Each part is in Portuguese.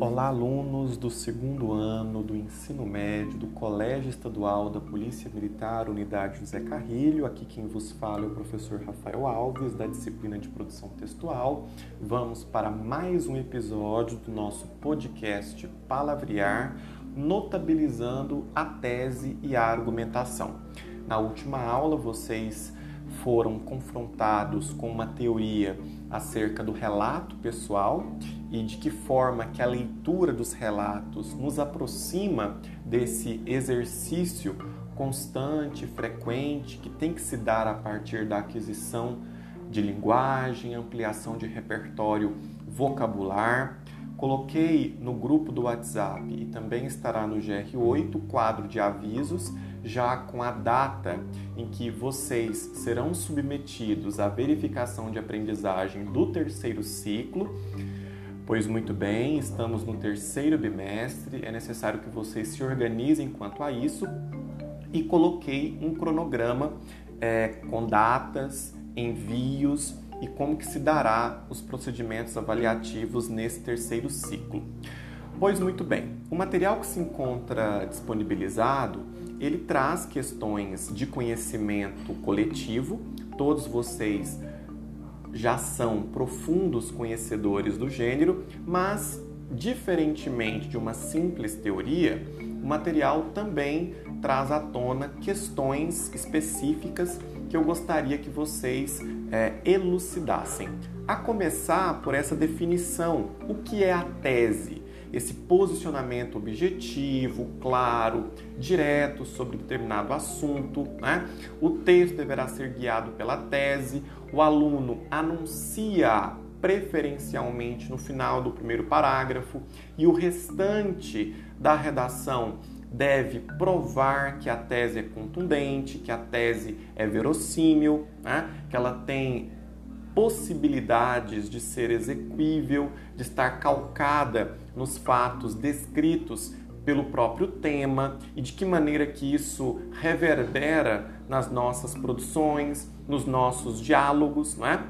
Olá, alunos do segundo ano do ensino médio do Colégio Estadual da Polícia Militar, Unidade José Carrilho. Aqui quem vos fala é o professor Rafael Alves, da disciplina de produção textual. Vamos para mais um episódio do nosso podcast Palavrear, notabilizando a tese e a argumentação. Na última aula, vocês foram confrontados com uma teoria acerca do relato pessoal e de que forma que a leitura dos relatos nos aproxima desse exercício constante, frequente, que tem que se dar a partir da aquisição de linguagem, ampliação de repertório vocabular. Coloquei no grupo do WhatsApp e também estará no GR8 o quadro de avisos, já com a data em que vocês serão submetidos à verificação de aprendizagem do terceiro ciclo. Pois muito bem, estamos no terceiro bimestre, é necessário que vocês se organizem quanto a isso e coloquei um cronograma é, com datas, envios e como que se dará os procedimentos avaliativos nesse terceiro ciclo. Pois muito bem, o material que se encontra disponibilizado, ele traz questões de conhecimento coletivo, todos vocês já são profundos conhecedores do gênero, mas, diferentemente de uma simples teoria, o material também traz à tona questões específicas que eu gostaria que vocês é, elucidassem. A começar por essa definição: o que é a tese? esse posicionamento objetivo, claro, direto sobre determinado assunto. Né? O texto deverá ser guiado pela tese, o aluno anuncia preferencialmente no final do primeiro parágrafo e o restante da redação deve provar que a tese é contundente, que a tese é verossímil, né? que ela tem possibilidades de ser exequível, de estar calcada nos fatos descritos pelo próprio tema e de que maneira que isso reverbera nas nossas produções, nos nossos diálogos, não é?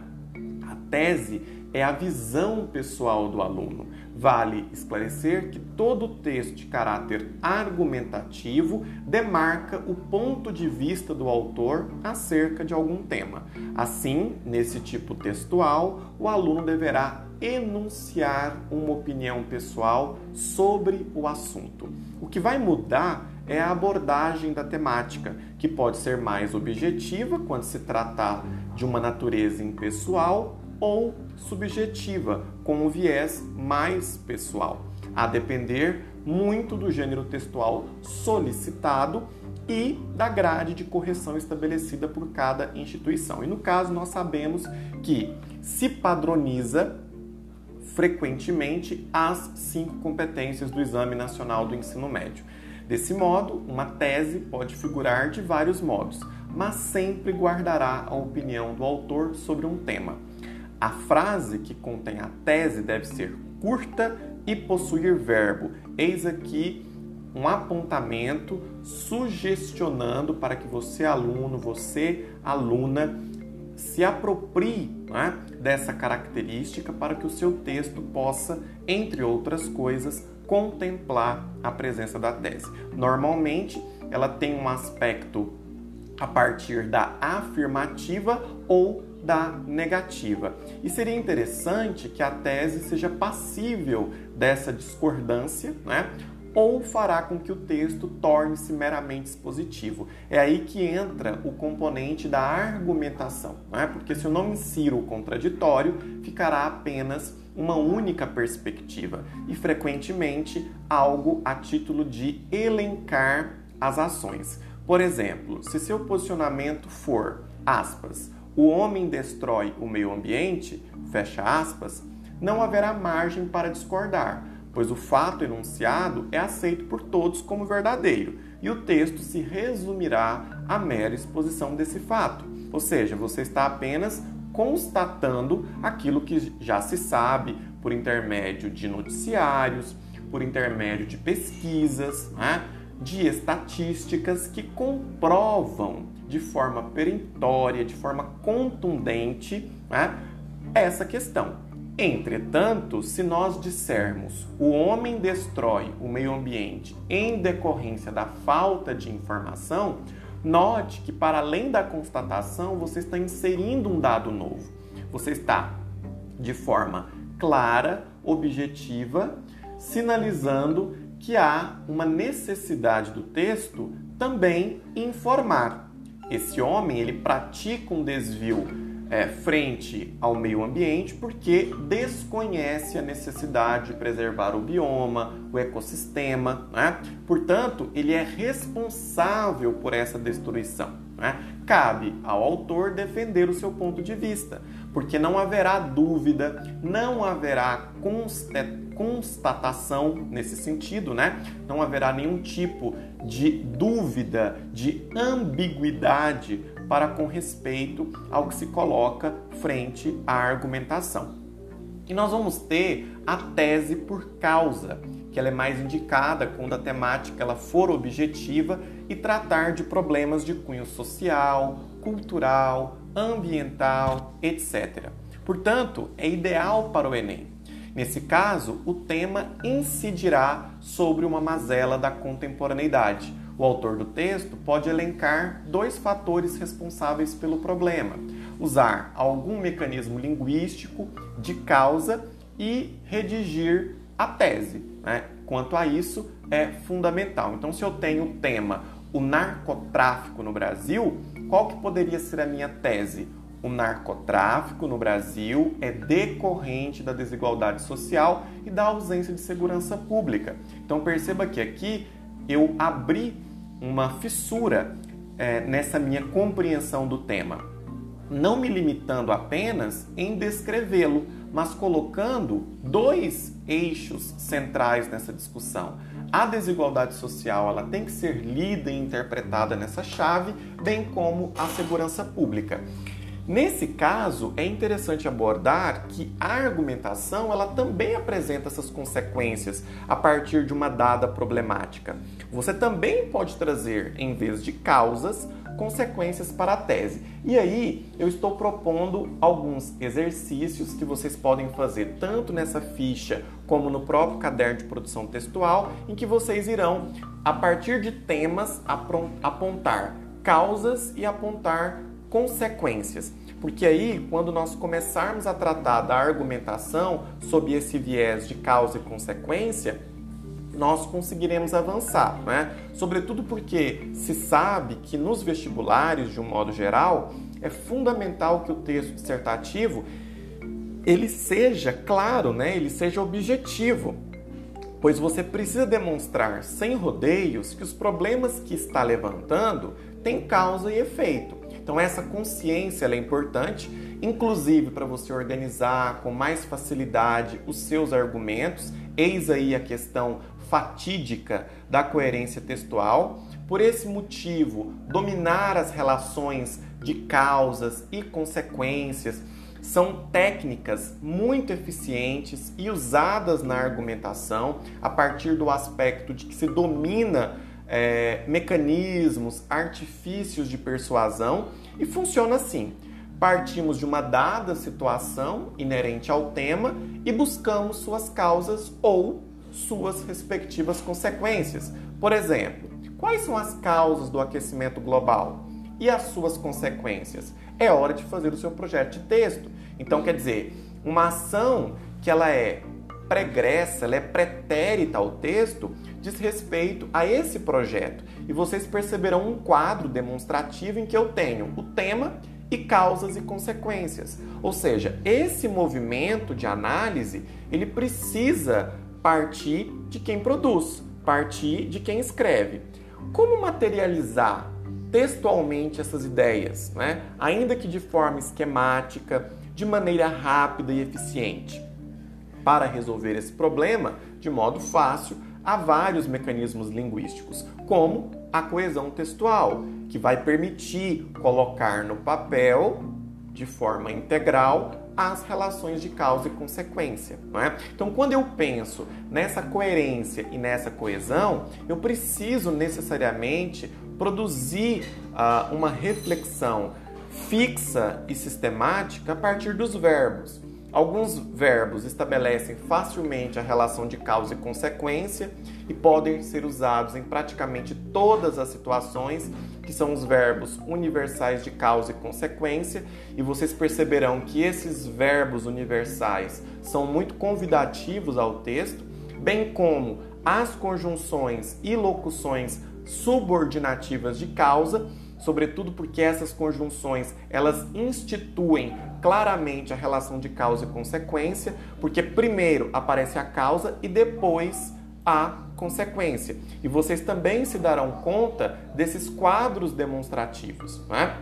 A tese é a visão pessoal do aluno. Vale esclarecer que todo texto de caráter argumentativo demarca o ponto de vista do autor acerca de algum tema. Assim, nesse tipo textual, o aluno deverá enunciar uma opinião pessoal sobre o assunto. O que vai mudar é a abordagem da temática, que pode ser mais objetiva quando se tratar de uma natureza impessoal ou subjetiva, com um viés mais pessoal, a depender muito do gênero textual solicitado e da grade de correção estabelecida por cada instituição. E no caso, nós sabemos que se padroniza frequentemente as cinco competências do Exame Nacional do Ensino Médio. Desse modo, uma tese pode figurar de vários modos, mas sempre guardará a opinião do autor sobre um tema. A frase que contém a tese deve ser curta e possuir verbo. Eis aqui um apontamento sugestionando para que você, aluno, você, aluna, se aproprie né, dessa característica para que o seu texto possa, entre outras coisas, contemplar a presença da tese. Normalmente, ela tem um aspecto a partir da afirmativa ou da negativa. E seria interessante que a tese seja passível dessa discordância, né? ou fará com que o texto torne-se meramente expositivo. É aí que entra o componente da argumentação, né? porque se eu não insiro o contraditório, ficará apenas uma única perspectiva e frequentemente algo a título de elencar as ações. Por exemplo, se seu posicionamento for, aspas, o homem destrói o meio ambiente, fecha aspas, não haverá margem para discordar, pois o fato enunciado é aceito por todos como verdadeiro e o texto se resumirá à mera exposição desse fato. Ou seja, você está apenas constatando aquilo que já se sabe por intermédio de noticiários, por intermédio de pesquisas, né? De estatísticas que comprovam de forma perentória, de forma contundente, né, essa questão. Entretanto, se nós dissermos o homem destrói o meio ambiente em decorrência da falta de informação, note que para além da constatação, você está inserindo um dado novo. Você está de forma clara, objetiva, sinalizando que há uma necessidade do texto também informar. Esse homem ele pratica um desvio é, frente ao meio ambiente porque desconhece a necessidade de preservar o bioma, o ecossistema. Né? Portanto, ele é responsável por essa destruição. Né? Cabe ao autor defender o seu ponto de vista, porque não haverá dúvida, não haverá nesse sentido, né? Não haverá nenhum tipo de dúvida, de ambiguidade para com respeito ao que se coloca frente à argumentação. E nós vamos ter a tese por causa, que ela é mais indicada quando a temática ela for objetiva e tratar de problemas de cunho social, cultural, ambiental, etc. Portanto, é ideal para o Enem. Nesse caso, o tema incidirá sobre uma mazela da contemporaneidade, o autor do texto pode elencar dois fatores responsáveis pelo problema: usar algum mecanismo linguístico de causa e redigir a tese. Né? Quanto a isso, é fundamental. Então, se eu tenho o tema o narcotráfico no Brasil, qual que poderia ser a minha tese? O narcotráfico no Brasil é decorrente da desigualdade social e da ausência de segurança pública. Então perceba que aqui eu abri uma fissura é, nessa minha compreensão do tema, não me limitando apenas em descrevê-lo, mas colocando dois eixos centrais nessa discussão. A desigualdade social ela tem que ser lida e interpretada nessa chave, bem como a segurança pública. Nesse caso, é interessante abordar que a argumentação ela também apresenta essas consequências a partir de uma dada problemática. Você também pode trazer, em vez de causas, consequências para a tese. E aí, eu estou propondo alguns exercícios que vocês podem fazer tanto nessa ficha como no próprio caderno de produção textual, em que vocês irão, a partir de temas, apontar causas e apontar consequências. Porque aí, quando nós começarmos a tratar da argumentação sob esse viés de causa e consequência, nós conseguiremos avançar, né? Sobretudo porque se sabe que nos vestibulares, de um modo geral, é fundamental que o texto dissertativo ele seja claro, né? Ele seja objetivo, pois você precisa demonstrar sem rodeios que os problemas que está levantando têm causa e efeito. Então essa consciência é importante, inclusive para você organizar com mais facilidade os seus argumentos. Eis aí a questão fatídica da coerência textual. Por esse motivo, dominar as relações de causas e consequências são técnicas muito eficientes e usadas na argumentação a partir do aspecto de que se domina é, mecanismos, artifícios de persuasão e funciona assim. Partimos de uma dada situação inerente ao tema e buscamos suas causas ou suas respectivas consequências. Por exemplo, quais são as causas do aquecimento global e as suas consequências? É hora de fazer o seu projeto de texto. Então, quer dizer, uma ação que ela é pregressa, ela é pretérita ao texto, diz respeito a esse projeto. E vocês perceberão um quadro demonstrativo em que eu tenho o tema e causas e consequências. Ou seja, esse movimento de análise, ele precisa partir de quem produz, partir de quem escreve. Como materializar textualmente essas ideias, né? ainda que de forma esquemática, de maneira rápida e eficiente? Para resolver esse problema de modo fácil, há vários mecanismos linguísticos, como a coesão textual, que vai permitir colocar no papel, de forma integral, as relações de causa e consequência. É? Então, quando eu penso nessa coerência e nessa coesão, eu preciso necessariamente produzir uh, uma reflexão fixa e sistemática a partir dos verbos. Alguns verbos estabelecem facilmente a relação de causa e consequência e podem ser usados em praticamente todas as situações, que são os verbos universais de causa e consequência, e vocês perceberão que esses verbos universais são muito convidativos ao texto, bem como as conjunções e locuções subordinativas de causa sobretudo porque essas conjunções elas instituem claramente a relação de causa e consequência, porque primeiro aparece a causa e depois a consequência. E vocês também se darão conta desses quadros demonstrativos. Né?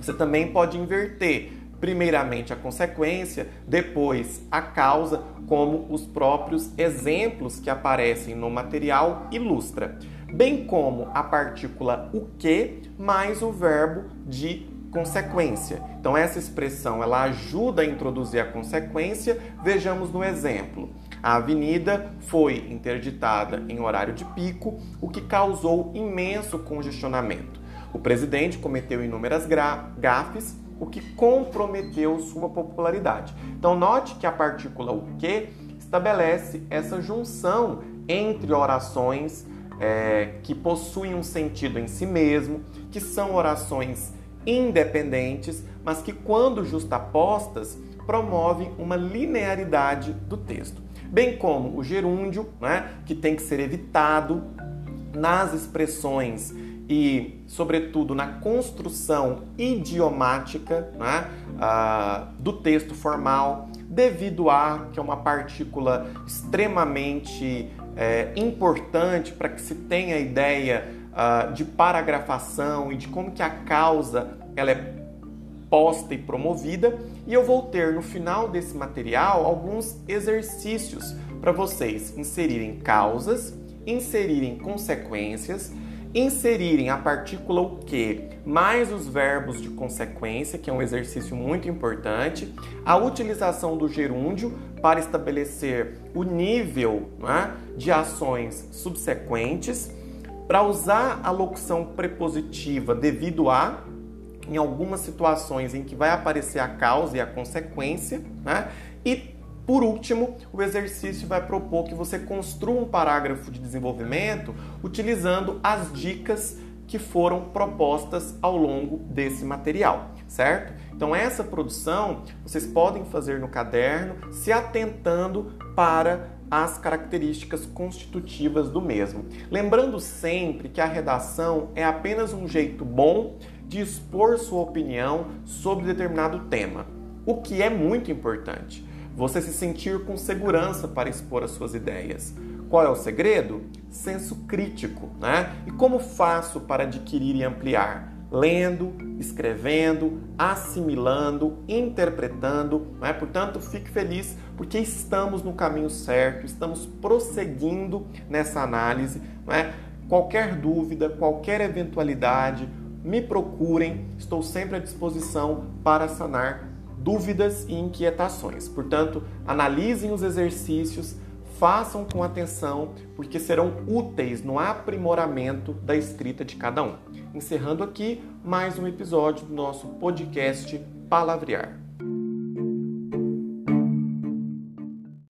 Você também pode inverter primeiramente a consequência, depois a causa, como os próprios exemplos que aparecem no material ilustra bem como a partícula o que mais o verbo de consequência. Então essa expressão ela ajuda a introduzir a consequência. Vejamos no exemplo. A avenida foi interditada em horário de pico, o que causou imenso congestionamento. O presidente cometeu inúmeras gafes, o que comprometeu sua popularidade. Então note que a partícula o que estabelece essa junção entre orações é, que possuem um sentido em si mesmo, que são orações independentes, mas que, quando justapostas, promovem uma linearidade do texto. Bem como o gerúndio, né, que tem que ser evitado nas expressões e, sobretudo, na construção idiomática né, uh, do texto formal, devido a que é uma partícula extremamente é, importante para que se tenha a ideia uh, de paragrafação e de como que a causa ela é posta e promovida. E eu vou ter no final desse material alguns exercícios para vocês inserirem causas, inserirem consequências, inserirem a partícula o que mais os verbos de consequência, que é um exercício muito importante, a utilização do gerúndio para estabelecer o nível né, de ações subsequentes, para usar a locução prepositiva devido a, em algumas situações em que vai aparecer a causa e a consequência, né, e por último, o exercício vai propor que você construa um parágrafo de desenvolvimento utilizando as dicas que foram propostas ao longo desse material, certo? Então, essa produção vocês podem fazer no caderno, se atentando para as características constitutivas do mesmo. Lembrando sempre que a redação é apenas um jeito bom de expor sua opinião sobre determinado tema, o que é muito importante você se sentir com segurança para expor as suas ideias. Qual é o segredo? Senso crítico, né? E como faço para adquirir e ampliar? Lendo, escrevendo, assimilando, interpretando, né? Portanto, fique feliz porque estamos no caminho certo, estamos prosseguindo nessa análise, né? Qualquer dúvida, qualquer eventualidade, me procurem, estou sempre à disposição para sanar dúvidas e inquietações. Portanto, analisem os exercícios, façam com atenção, porque serão úteis no aprimoramento da escrita de cada um. Encerrando aqui mais um episódio do nosso podcast Palavrear.